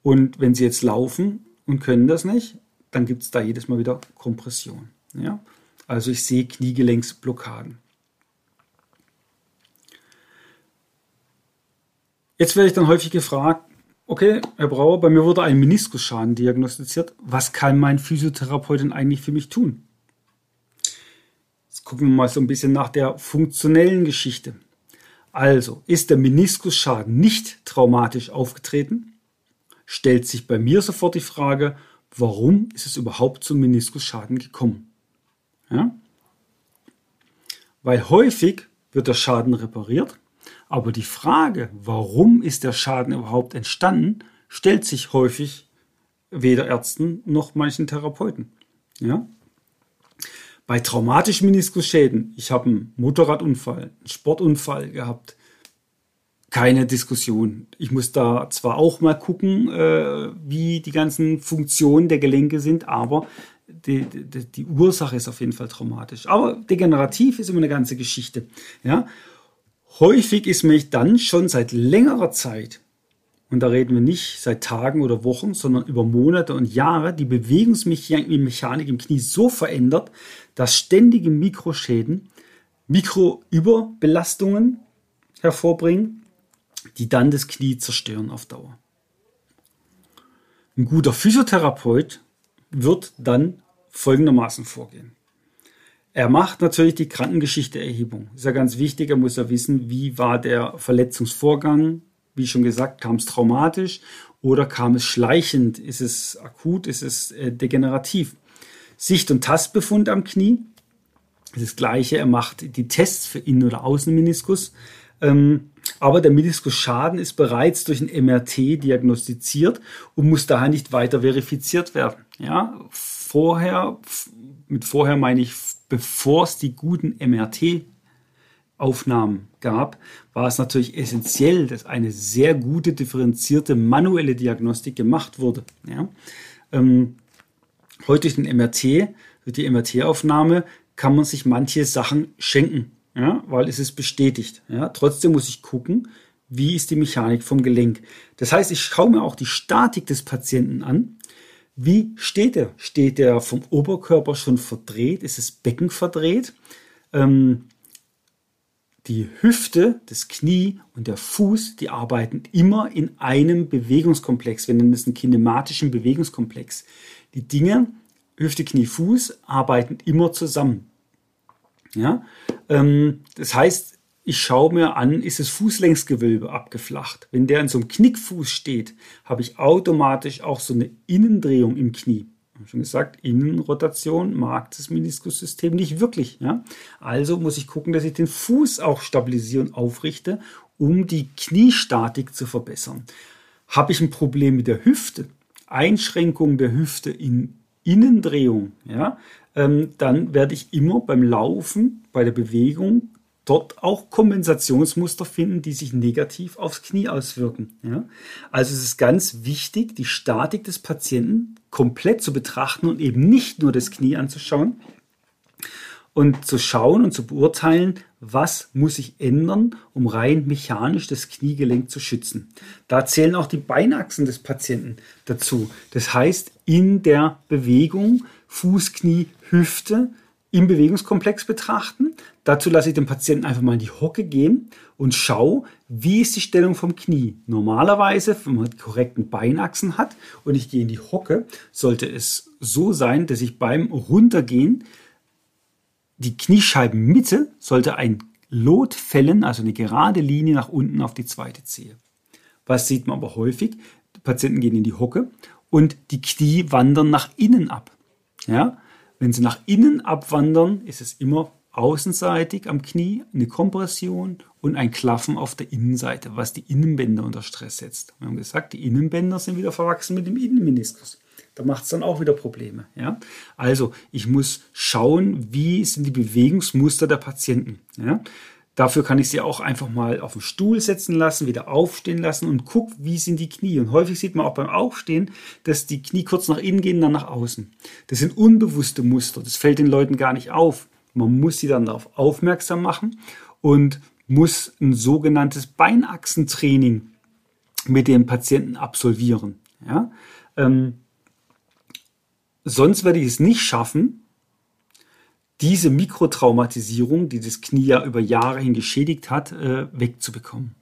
Und wenn sie jetzt laufen und können das nicht, dann gibt es da jedes Mal wieder Kompression. Ja? Also ich sehe Kniegelenksblockaden. Jetzt werde ich dann häufig gefragt, okay, Herr Brauer, bei mir wurde ein Meniskusschaden diagnostiziert. Was kann mein Physiotherapeut denn eigentlich für mich tun? Jetzt gucken wir mal so ein bisschen nach der funktionellen Geschichte. Also, ist der Meniskusschaden nicht traumatisch aufgetreten? Stellt sich bei mir sofort die Frage, warum ist es überhaupt zum Meniskusschaden gekommen? Ja? Weil häufig wird der Schaden repariert aber die Frage, warum ist der Schaden überhaupt entstanden, stellt sich häufig weder Ärzten noch manchen Therapeuten. Ja? Bei traumatischen Meniskusschäden, ich habe einen Motorradunfall, einen Sportunfall gehabt, keine Diskussion. Ich muss da zwar auch mal gucken, äh, wie die ganzen Funktionen der Gelenke sind, aber die, die, die, Ursache ist auf jeden Fall traumatisch. Aber degenerativ ist immer eine ganze Geschichte. Ja? Häufig ist mich dann schon seit längerer Zeit, und da reden wir nicht seit Tagen oder Wochen, sondern über Monate und Jahre, die Bewegungsmechanik im Knie so verändert, dass ständige Mikroschäden, Mikroüberbelastungen hervorbringen, die dann das Knie zerstören auf Dauer. Ein guter Physiotherapeut wird dann folgendermaßen vorgehen. Er macht natürlich die Krankengeschichteerhebung. Ist ja ganz wichtig. Er muss ja wissen, wie war der Verletzungsvorgang. Wie schon gesagt, kam es traumatisch oder kam es schleichend? Ist es akut? Ist es äh, degenerativ? Sicht- und Tastbefund am Knie. Das, das gleiche. Er macht die Tests für Innen- oder Außenmeniskus. Ähm, aber der Meniskusschaden ist bereits durch ein MRT diagnostiziert und muss daher nicht weiter verifiziert werden. Ja, vorher, mit vorher meine ich bevor es die guten MRT-Aufnahmen gab, war es natürlich essentiell, dass eine sehr gute, differenzierte manuelle Diagnostik gemacht wurde. Ja? Ähm, heute durch den MRT, durch die MRT-Aufnahme, kann man sich manche Sachen schenken, ja? weil es ist bestätigt. Ja? Trotzdem muss ich gucken, wie ist die Mechanik vom Gelenk. Das heißt, ich schaue mir auch die Statik des Patienten an wie steht er? Steht er vom Oberkörper schon verdreht? Ist das Becken verdreht? Ähm, die Hüfte, das Knie und der Fuß, die arbeiten immer in einem Bewegungskomplex. Wir nennen das einen kinematischen Bewegungskomplex. Die Dinge, Hüfte, Knie, Fuß, arbeiten immer zusammen. Ja? Ähm, das heißt, ich schaue mir an, ist das Fußlängsgewölbe abgeflacht. Wenn der in so einem Knickfuß steht, habe ich automatisch auch so eine Innendrehung im Knie. Ich habe schon gesagt, Innenrotation mag das Meniskussystem nicht wirklich. Ja? Also muss ich gucken, dass ich den Fuß auch stabilisiere und aufrichte, um die Kniestatik zu verbessern. Habe ich ein Problem mit der Hüfte, Einschränkung der Hüfte in Innendrehung, ja, ähm, dann werde ich immer beim Laufen, bei der Bewegung dort auch Kompensationsmuster finden, die sich negativ aufs Knie auswirken. Ja? Also es ist ganz wichtig, die Statik des Patienten komplett zu betrachten und eben nicht nur das Knie anzuschauen und zu schauen und zu beurteilen, was muss ich ändern, um rein mechanisch das Kniegelenk zu schützen. Da zählen auch die Beinachsen des Patienten dazu. Das heißt, in der Bewegung Fuß, Knie, Hüfte im Bewegungskomplex betrachten. Dazu lasse ich den Patienten einfach mal in die Hocke gehen und schaue, wie ist die Stellung vom Knie. Normalerweise, wenn man die korrekten Beinachsen hat und ich gehe in die Hocke, sollte es so sein, dass ich beim Runtergehen die Kniescheibenmitte sollte ein Lot fällen, also eine gerade Linie nach unten auf die zweite Zehe. Was sieht man aber häufig? Die Patienten gehen in die Hocke und die Knie wandern nach innen ab. Ja? Wenn sie nach innen abwandern, ist es immer außenseitig am Knie eine Kompression und ein Klaffen auf der Innenseite, was die Innenbänder unter Stress setzt. Wir haben gesagt, die Innenbänder sind wieder verwachsen mit dem Innenmeniskus. Da macht es dann auch wieder Probleme. Ja? Also ich muss schauen, wie sind die Bewegungsmuster der Patienten. Ja? Dafür kann ich sie auch einfach mal auf den Stuhl setzen lassen, wieder aufstehen lassen und guck, wie sind die Knie. Und häufig sieht man auch beim Aufstehen, dass die Knie kurz nach innen gehen, dann nach außen. Das sind unbewusste Muster. Das fällt den Leuten gar nicht auf. Man muss sie dann darauf aufmerksam machen und muss ein sogenanntes Beinachsentraining mit dem Patienten absolvieren. Ja? Ähm, sonst werde ich es nicht schaffen, diese Mikrotraumatisierung, die das Knie ja über Jahre hin geschädigt hat, äh, wegzubekommen.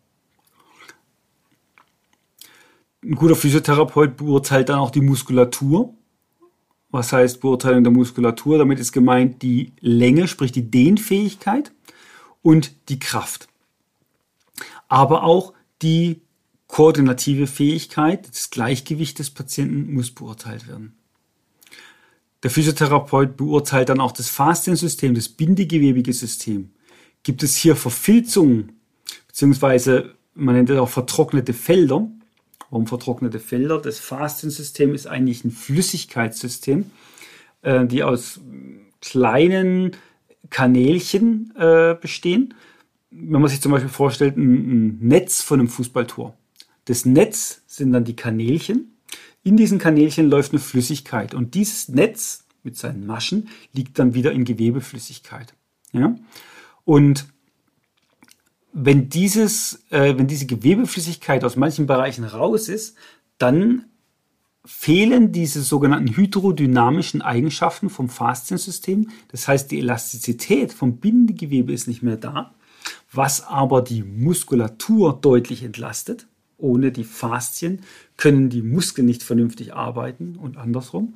Ein guter Physiotherapeut beurteilt dann auch die Muskulatur. Was heißt Beurteilung der Muskulatur? Damit ist gemeint die Länge, sprich die Dehnfähigkeit und die Kraft. Aber auch die koordinative Fähigkeit, das Gleichgewicht des Patienten muss beurteilt werden. Der Physiotherapeut beurteilt dann auch das Fasziensystem, das bindegewebige System. Gibt es hier Verfilzungen, beziehungsweise man nennt es auch vertrocknete Felder. Warum vertrocknete Felder? Das Fasziensystem ist eigentlich ein Flüssigkeitssystem, äh, die aus kleinen Kanälchen äh, bestehen. Wenn man sich zum Beispiel vorstellt, ein, ein Netz von einem Fußballtor. Das Netz sind dann die Kanälchen in diesen Kanälchen läuft eine Flüssigkeit und dieses Netz mit seinen Maschen liegt dann wieder in Gewebeflüssigkeit. Ja? Und wenn, dieses, äh, wenn diese Gewebeflüssigkeit aus manchen Bereichen raus ist, dann fehlen diese sogenannten hydrodynamischen Eigenschaften vom Fasziensystem. Das heißt, die Elastizität vom Bindegewebe ist nicht mehr da, was aber die Muskulatur deutlich entlastet ohne die Faszien können die Muskeln nicht vernünftig arbeiten und andersrum.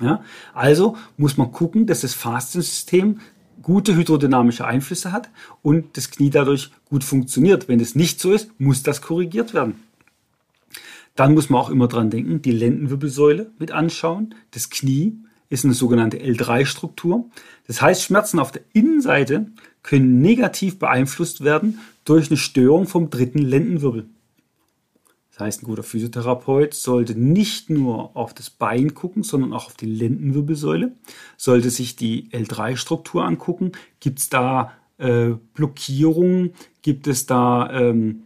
Ja, also muss man gucken, dass das Fasziensystem gute hydrodynamische Einflüsse hat und das Knie dadurch gut funktioniert. Wenn es nicht so ist, muss das korrigiert werden. Dann muss man auch immer dran denken, die Lendenwirbelsäule mit anschauen. Das Knie ist eine sogenannte L3-Struktur. Das heißt, Schmerzen auf der Innenseite können negativ beeinflusst werden durch eine Störung vom dritten Lendenwirbel. Heißt, ein guter Physiotherapeut sollte nicht nur auf das Bein gucken, sondern auch auf die Lendenwirbelsäule, sollte sich die L3-Struktur angucken. Gibt es da äh, Blockierungen? Gibt es da ähm,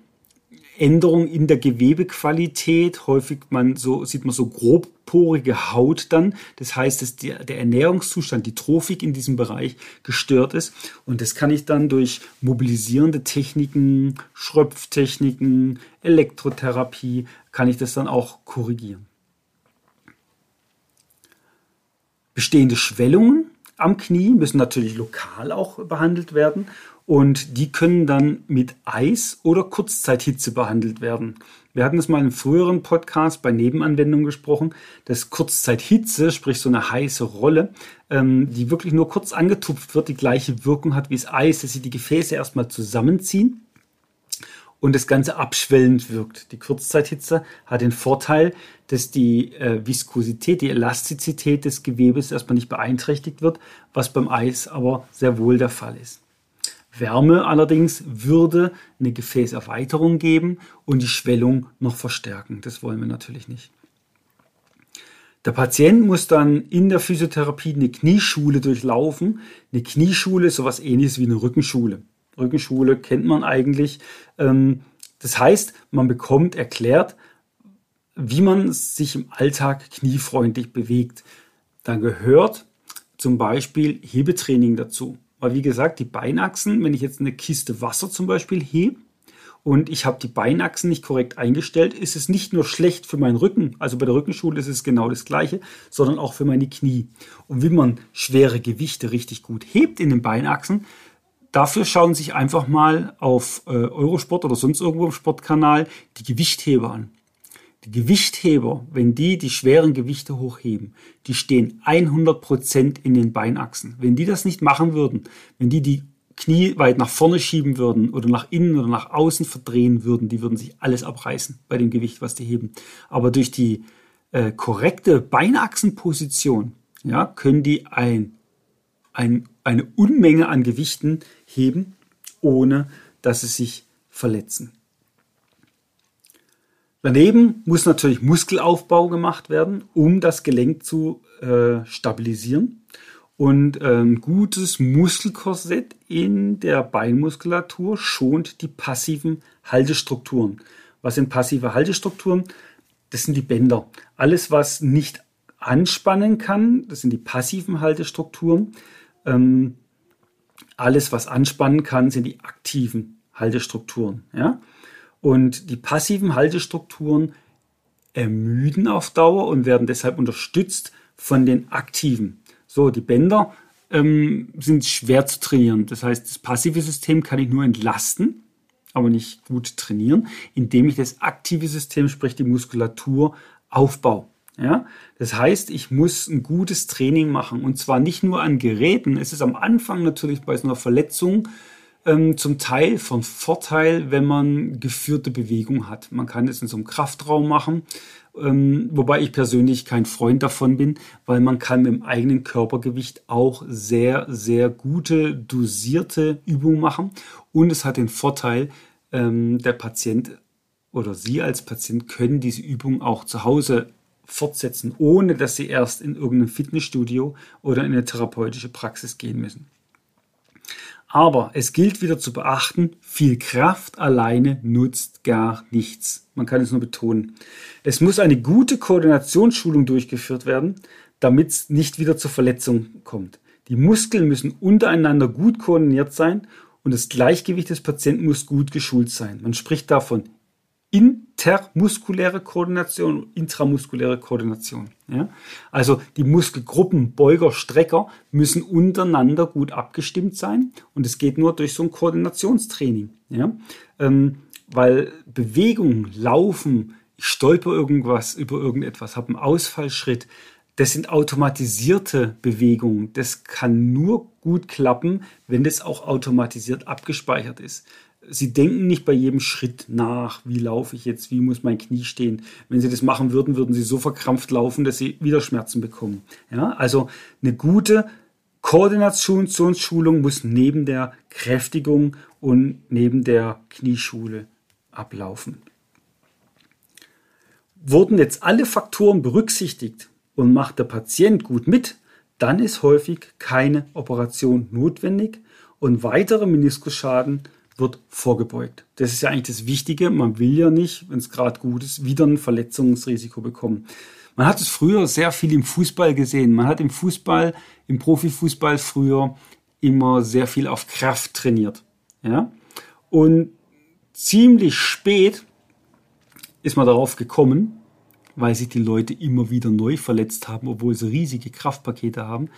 Änderung in der Gewebequalität. Häufig man so, sieht man so grobporige Haut dann. Das heißt, dass der, der Ernährungszustand, die Trophik in diesem Bereich gestört ist. Und das kann ich dann durch mobilisierende Techniken, Schröpftechniken, Elektrotherapie, kann ich das dann auch korrigieren. Bestehende Schwellungen am Knie müssen natürlich lokal auch behandelt werden und die können dann mit Eis oder Kurzzeithitze behandelt werden. Wir hatten es mal im früheren Podcast bei Nebenanwendungen gesprochen, dass Kurzzeithitze, sprich so eine heiße Rolle, ähm, die wirklich nur kurz angetupft wird, die gleiche Wirkung hat wie das Eis, dass sie die Gefäße erstmal zusammenziehen und das Ganze abschwellend wirkt. Die Kurzzeithitze hat den Vorteil, dass die äh, Viskosität, die Elastizität des Gewebes erstmal nicht beeinträchtigt wird, was beim Eis aber sehr wohl der Fall ist. Wärme allerdings würde eine Gefäßerweiterung geben und die Schwellung noch verstärken. Das wollen wir natürlich nicht. Der Patient muss dann in der Physiotherapie eine Knieschule durchlaufen. Eine Knieschule ist sowas ähnliches wie eine Rückenschule. Rückenschule kennt man eigentlich. Ähm, das heißt, man bekommt erklärt, wie man sich im Alltag kniefreundlich bewegt. Da gehört zum Beispiel Hebetraining dazu. Weil wie gesagt, die Beinachsen, wenn ich jetzt eine Kiste Wasser zum Beispiel hebe und ich habe die Beinachsen nicht korrekt eingestellt, ist es nicht nur schlecht für meinen Rücken, also bei der Rückenschule ist es genau das gleiche, sondern auch für meine Knie. Und wie man schwere Gewichte richtig gut hebt in den Beinachsen, dafür schauen sich einfach mal auf äh, Eurosport oder sonst irgendwo im Sportkanal die Gewichtheber an. Die Gewichtheber, wenn die die schweren Gewichte hochheben, die stehen 100% in den Beinachsen. Wenn die das nicht machen würden, wenn die die Knie weit nach vorne schieben würden oder nach innen oder nach außen verdrehen würden, die würden sich alles abreißen bei dem Gewicht, was die heben. Aber durch die äh, korrekte Beinachsenposition ja, können die ein, ein eine Unmenge an Gewichten heben, ohne dass sie sich verletzen. Daneben muss natürlich Muskelaufbau gemacht werden, um das Gelenk zu äh, stabilisieren. Und ein ähm, gutes Muskelkorsett in der Beinmuskulatur schont die passiven Haltestrukturen. Was sind passive Haltestrukturen? Das sind die Bänder. Alles, was nicht anspannen kann, das sind die passiven Haltestrukturen. Ähm, alles, was anspannen kann, sind die aktiven Haltestrukturen. Ja? Und die passiven Haltestrukturen ermüden auf Dauer und werden deshalb unterstützt von den aktiven. So, die Bänder ähm, sind schwer zu trainieren. Das heißt, das passive System kann ich nur entlasten, aber nicht gut trainieren, indem ich das aktive System, sprich die Muskulatur, aufbaue. Ja, das heißt, ich muss ein gutes Training machen und zwar nicht nur an Geräten. Es ist am Anfang natürlich bei so einer Verletzung ähm, zum Teil von Vorteil, wenn man geführte Bewegung hat. Man kann es in so einem Kraftraum machen, ähm, wobei ich persönlich kein Freund davon bin, weil man kann mit dem eigenen Körpergewicht auch sehr, sehr gute, dosierte Übungen machen. Und es hat den Vorteil, ähm, der Patient oder Sie als Patient können diese Übung auch zu Hause fortsetzen, ohne dass Sie erst in irgendein Fitnessstudio oder in eine therapeutische Praxis gehen müssen. Aber es gilt wieder zu beachten, viel Kraft alleine nutzt gar nichts. Man kann es nur betonen. Es muss eine gute Koordinationsschulung durchgeführt werden, damit es nicht wieder zur Verletzung kommt. Die Muskeln müssen untereinander gut koordiniert sein und das Gleichgewicht des Patienten muss gut geschult sein. Man spricht davon intermuskuläre Koordination intramuskuläre Koordination. Ja? Also die Muskelgruppen Beuger, Strecker müssen untereinander gut abgestimmt sein und es geht nur durch so ein Koordinationstraining. Ja? Ähm, weil Bewegung, Laufen, ich stolper irgendwas über irgendetwas, habe einen Ausfallschritt, das sind automatisierte Bewegungen. Das kann nur gut klappen, wenn das auch automatisiert abgespeichert ist. Sie denken nicht bei jedem Schritt nach, wie laufe ich jetzt, wie muss mein Knie stehen. Wenn Sie das machen würden, würden Sie so verkrampft laufen, dass Sie wieder Schmerzen bekommen. Ja, also eine gute Koordinationsschulung muss neben der Kräftigung und neben der Knieschule ablaufen. Wurden jetzt alle Faktoren berücksichtigt und macht der Patient gut mit, dann ist häufig keine Operation notwendig und weitere Meniskusschaden wird vorgebeugt. Das ist ja eigentlich das Wichtige. Man will ja nicht, wenn es gerade gut ist, wieder ein Verletzungsrisiko bekommen. Man hat es früher sehr viel im Fußball gesehen. Man hat im Fußball, im Profifußball früher immer sehr viel auf Kraft trainiert. Ja? Und ziemlich spät ist man darauf gekommen, weil sich die Leute immer wieder neu verletzt haben, obwohl sie riesige Kraftpakete haben,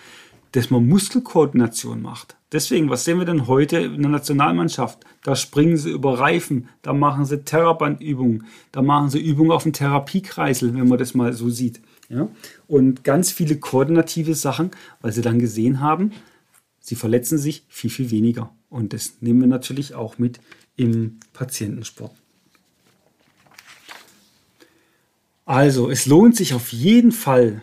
dass man Muskelkoordination macht. Deswegen, was sehen wir denn heute in der Nationalmannschaft? Da springen sie über Reifen, da machen sie Terrabandübungen, da machen sie Übungen auf dem Therapiekreisel, wenn man das mal so sieht. Ja? Und ganz viele koordinative Sachen, weil sie dann gesehen haben, sie verletzen sich viel, viel weniger. Und das nehmen wir natürlich auch mit im Patientensport. Also, es lohnt sich auf jeden Fall,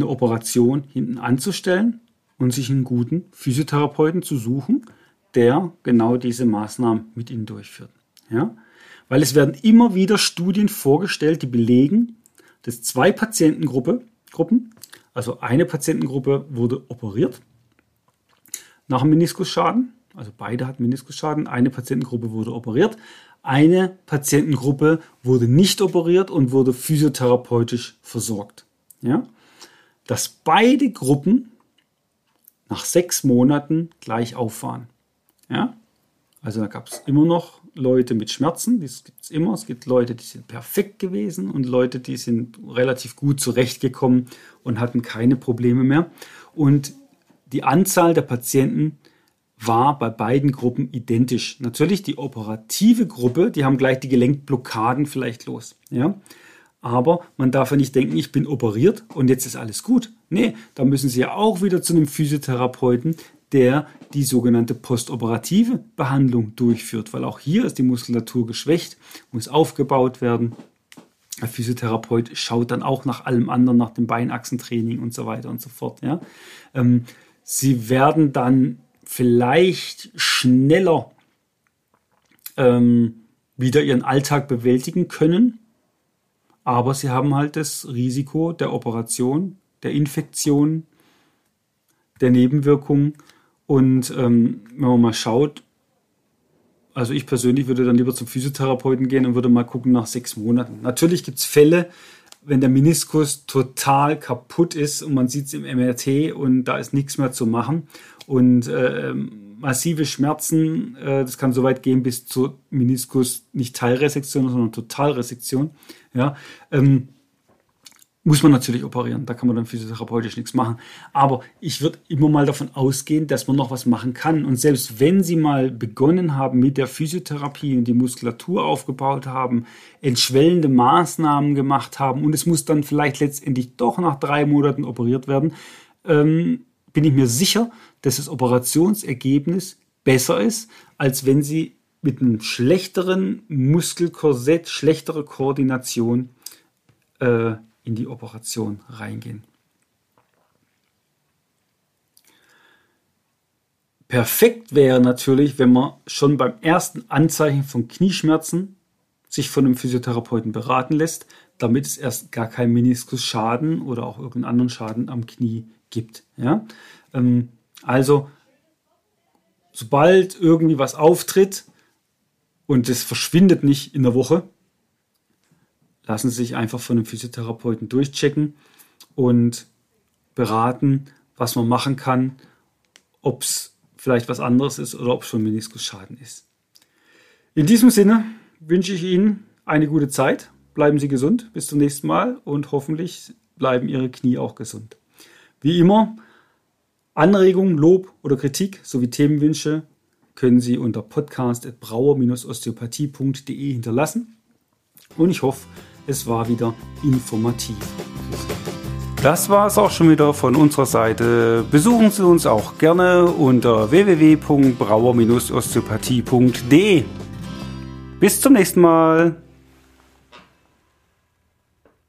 eine Operation hinten anzustellen und sich einen guten Physiotherapeuten zu suchen, der genau diese Maßnahmen mit Ihnen durchführt. Ja? Weil es werden immer wieder Studien vorgestellt, die belegen, dass zwei Patientengruppen, also eine Patientengruppe wurde operiert nach einem Meniskusschaden, also beide hatten Meniskusschaden, eine Patientengruppe wurde operiert, eine Patientengruppe wurde nicht operiert und wurde physiotherapeutisch versorgt. Ja? Dass beide Gruppen nach sechs Monaten gleich auf waren. Ja? Also da gab es immer noch Leute mit Schmerzen, das gibt es immer. Es gibt Leute, die sind perfekt gewesen und Leute, die sind relativ gut zurechtgekommen und hatten keine Probleme mehr. Und die Anzahl der Patienten war bei beiden Gruppen identisch. Natürlich die operative Gruppe, die haben gleich die Gelenkblockaden vielleicht los. Ja? Aber man darf ja nicht denken, ich bin operiert und jetzt ist alles gut. Nee, da müssen Sie ja auch wieder zu einem Physiotherapeuten, der die sogenannte postoperative Behandlung durchführt, weil auch hier ist die Muskulatur geschwächt, muss aufgebaut werden. Der Physiotherapeut schaut dann auch nach allem anderen, nach dem Beinachsentraining und so weiter und so fort. Ja. Ähm, Sie werden dann vielleicht schneller ähm, wieder ihren Alltag bewältigen können, aber sie haben halt das Risiko der Operation, der Infektion, der Nebenwirkungen. Und ähm, wenn man mal schaut, also ich persönlich würde dann lieber zum Physiotherapeuten gehen und würde mal gucken nach sechs Monaten. Natürlich gibt es Fälle, wenn der Meniskus total kaputt ist und man sieht es im MRT und da ist nichts mehr zu machen und äh, massive Schmerzen, äh, das kann so weit gehen bis zur Meniskus, nicht Teilresektion, sondern Totalresektion. Ja, ähm, muss man natürlich operieren, da kann man dann physiotherapeutisch nichts machen. Aber ich würde immer mal davon ausgehen, dass man noch was machen kann. Und selbst wenn Sie mal begonnen haben mit der Physiotherapie und die Muskulatur aufgebaut haben, entschwellende Maßnahmen gemacht haben und es muss dann vielleicht letztendlich doch nach drei Monaten operiert werden, ähm, bin ich mir sicher, dass das Operationsergebnis besser ist, als wenn Sie mit einem schlechteren Muskelkorsett, schlechtere Koordination äh, in die Operation reingehen. Perfekt wäre natürlich, wenn man schon beim ersten Anzeichen von Knieschmerzen sich von einem Physiotherapeuten beraten lässt, damit es erst gar keinen Meniskusschaden oder auch irgendeinen anderen Schaden am Knie gibt. Ja? Ähm, also, sobald irgendwie was auftritt und es verschwindet nicht in der Woche, lassen Sie sich einfach von einem Physiotherapeuten durchchecken und beraten, was man machen kann, ob es vielleicht was anderes ist oder ob es schon Meniskusschaden ist. In diesem Sinne wünsche ich Ihnen eine gute Zeit. Bleiben Sie gesund. Bis zum nächsten Mal und hoffentlich bleiben Ihre Knie auch gesund. Wie immer, Anregungen, Lob oder Kritik sowie Themenwünsche können Sie unter podcast.brauer-osteopathie.de hinterlassen. Und ich hoffe, es war wieder informativ. Das war es auch schon wieder von unserer Seite. Besuchen Sie uns auch gerne unter www.brauer-osteopathie.de. Bis zum nächsten Mal.